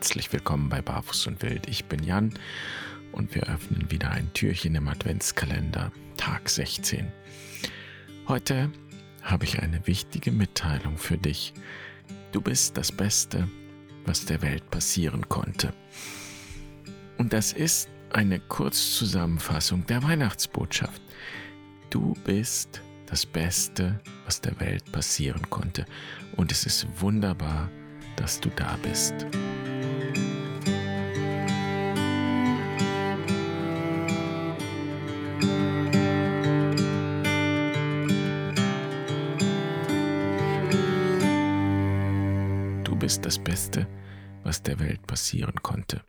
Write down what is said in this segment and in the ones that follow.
Herzlich willkommen bei Barfuß und Wild. Ich bin Jan und wir öffnen wieder ein Türchen im Adventskalender, Tag 16. Heute habe ich eine wichtige Mitteilung für dich. Du bist das Beste, was der Welt passieren konnte. Und das ist eine Kurzzusammenfassung der Weihnachtsbotschaft. Du bist das Beste, was der Welt passieren konnte. Und es ist wunderbar, dass du da bist. Du bist das Beste, was der Welt passieren konnte.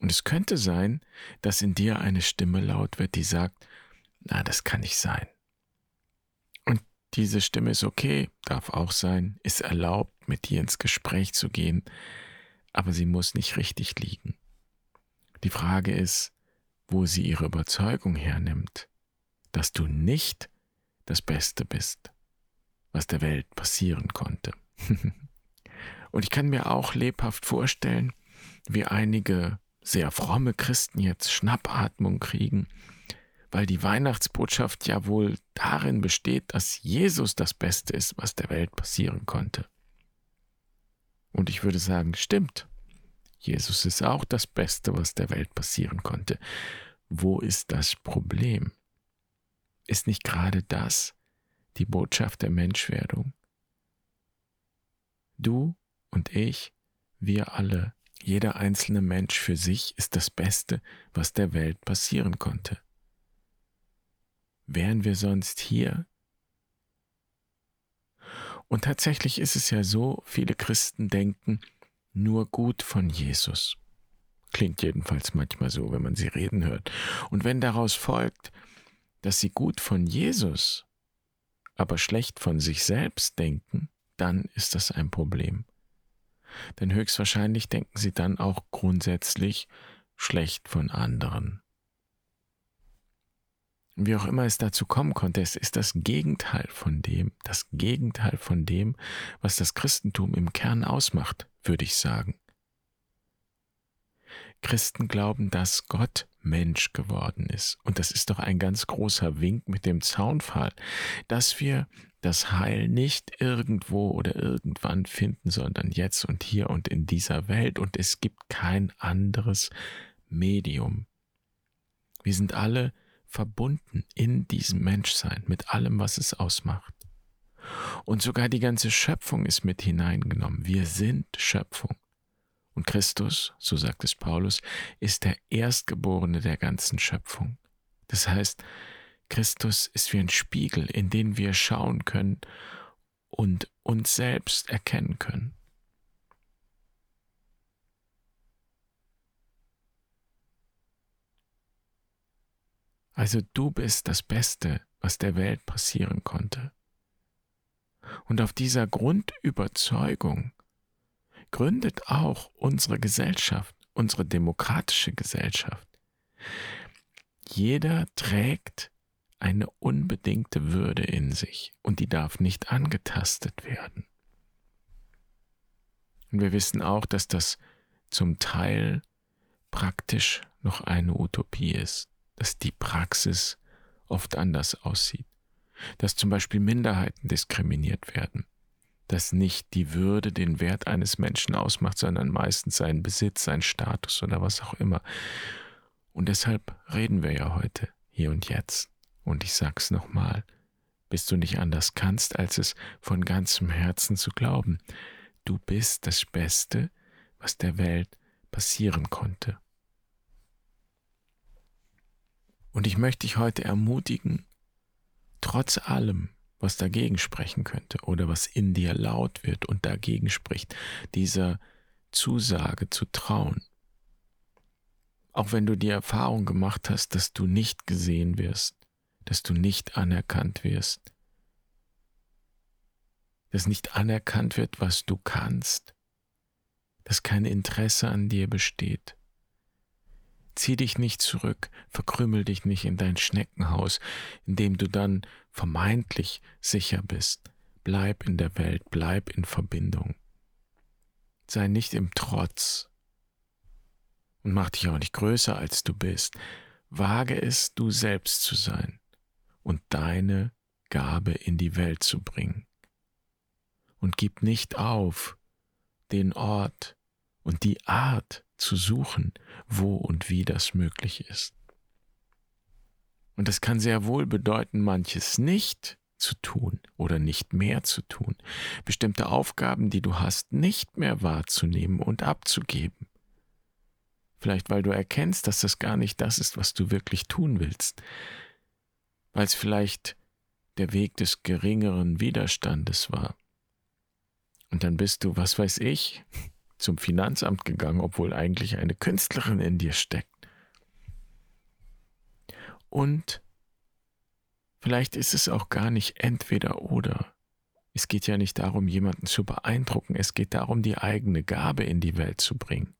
Und es könnte sein, dass in dir eine Stimme laut wird, die sagt, na, das kann nicht sein. Diese Stimme ist okay, darf auch sein, ist erlaubt, mit dir ins Gespräch zu gehen, aber sie muss nicht richtig liegen. Die Frage ist, wo sie ihre Überzeugung hernimmt, dass du nicht das Beste bist, was der Welt passieren konnte. Und ich kann mir auch lebhaft vorstellen, wie einige sehr fromme Christen jetzt Schnappatmung kriegen weil die Weihnachtsbotschaft ja wohl darin besteht, dass Jesus das Beste ist, was der Welt passieren konnte. Und ich würde sagen, stimmt. Jesus ist auch das Beste, was der Welt passieren konnte. Wo ist das Problem? Ist nicht gerade das die Botschaft der Menschwerdung? Du und ich, wir alle, jeder einzelne Mensch für sich ist das Beste, was der Welt passieren konnte. Wären wir sonst hier? Und tatsächlich ist es ja so, viele Christen denken nur gut von Jesus. Klingt jedenfalls manchmal so, wenn man sie reden hört. Und wenn daraus folgt, dass sie gut von Jesus, aber schlecht von sich selbst denken, dann ist das ein Problem. Denn höchstwahrscheinlich denken sie dann auch grundsätzlich schlecht von anderen. Wie auch immer es dazu kommen konnte, es ist das Gegenteil von dem, das Gegenteil von dem, was das Christentum im Kern ausmacht, würde ich sagen. Christen glauben, dass Gott Mensch geworden ist. Und das ist doch ein ganz großer Wink mit dem Zaunfall, dass wir das Heil nicht irgendwo oder irgendwann finden, sondern jetzt und hier und in dieser Welt. Und es gibt kein anderes Medium. Wir sind alle verbunden in diesem Menschsein mit allem, was es ausmacht. Und sogar die ganze Schöpfung ist mit hineingenommen. Wir sind Schöpfung. Und Christus, so sagt es Paulus, ist der Erstgeborene der ganzen Schöpfung. Das heißt, Christus ist wie ein Spiegel, in den wir schauen können und uns selbst erkennen können. Also du bist das Beste, was der Welt passieren konnte. Und auf dieser Grundüberzeugung gründet auch unsere Gesellschaft, unsere demokratische Gesellschaft. Jeder trägt eine unbedingte Würde in sich und die darf nicht angetastet werden. Und wir wissen auch, dass das zum Teil praktisch noch eine Utopie ist dass die Praxis oft anders aussieht, dass zum Beispiel Minderheiten diskriminiert werden, dass nicht die Würde den Wert eines Menschen ausmacht, sondern meistens sein Besitz, sein Status oder was auch immer. Und deshalb reden wir ja heute, hier und jetzt. Und ich sag's nochmal, bis du nicht anders kannst, als es von ganzem Herzen zu glauben. Du bist das Beste, was der Welt passieren konnte. Und ich möchte dich heute ermutigen, trotz allem, was dagegen sprechen könnte oder was in dir laut wird und dagegen spricht, dieser Zusage zu trauen. Auch wenn du die Erfahrung gemacht hast, dass du nicht gesehen wirst, dass du nicht anerkannt wirst, dass nicht anerkannt wird, was du kannst, dass kein Interesse an dir besteht, Zieh dich nicht zurück, verkrümmel dich nicht in dein Schneckenhaus, in dem du dann vermeintlich sicher bist. Bleib in der Welt, bleib in Verbindung. Sei nicht im Trotz und mach dich auch nicht größer, als du bist. Wage es, du selbst zu sein und deine Gabe in die Welt zu bringen. Und gib nicht auf, den Ort und die Art zu suchen, wo und wie das möglich ist. Und das kann sehr wohl bedeuten, manches nicht zu tun oder nicht mehr zu tun, bestimmte Aufgaben, die du hast, nicht mehr wahrzunehmen und abzugeben. Vielleicht weil du erkennst, dass das gar nicht das ist, was du wirklich tun willst, weil es vielleicht der Weg des geringeren Widerstandes war. Und dann bist du, was weiß ich, zum Finanzamt gegangen, obwohl eigentlich eine Künstlerin in dir steckt. Und vielleicht ist es auch gar nicht entweder oder. Es geht ja nicht darum, jemanden zu beeindrucken, es geht darum, die eigene Gabe in die Welt zu bringen.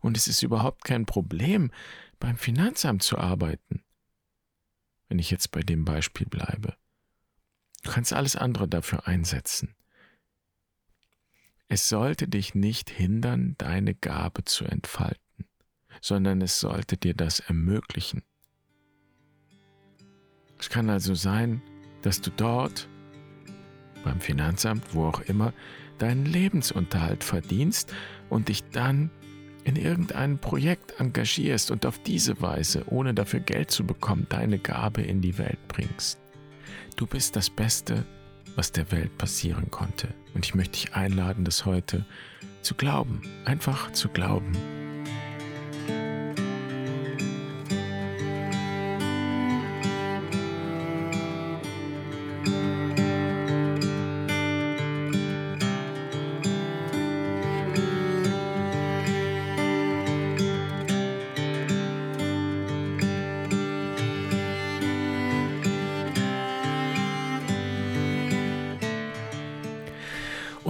Und es ist überhaupt kein Problem, beim Finanzamt zu arbeiten. Wenn ich jetzt bei dem Beispiel bleibe. Du kannst alles andere dafür einsetzen. Es sollte dich nicht hindern, deine Gabe zu entfalten, sondern es sollte dir das ermöglichen. Es kann also sein, dass du dort, beim Finanzamt, wo auch immer, deinen Lebensunterhalt verdienst und dich dann in irgendein Projekt engagierst und auf diese Weise, ohne dafür Geld zu bekommen, deine Gabe in die Welt bringst. Du bist das Beste, was der Welt passieren konnte. Und ich möchte dich einladen, das heute zu glauben, einfach zu glauben.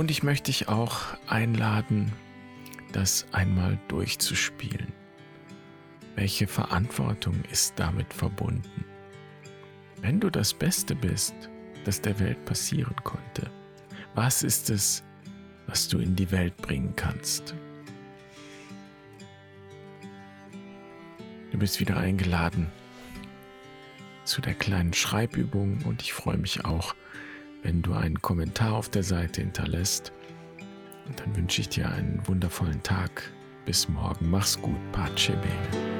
Und ich möchte dich auch einladen, das einmal durchzuspielen. Welche Verantwortung ist damit verbunden? Wenn du das Beste bist, das der Welt passieren konnte, was ist es, was du in die Welt bringen kannst? Du bist wieder eingeladen zu der kleinen Schreibübung und ich freue mich auch, wenn du einen Kommentar auf der Seite hinterlässt. Und dann wünsche ich dir einen wundervollen Tag. Bis morgen. Mach's gut. Pace bene.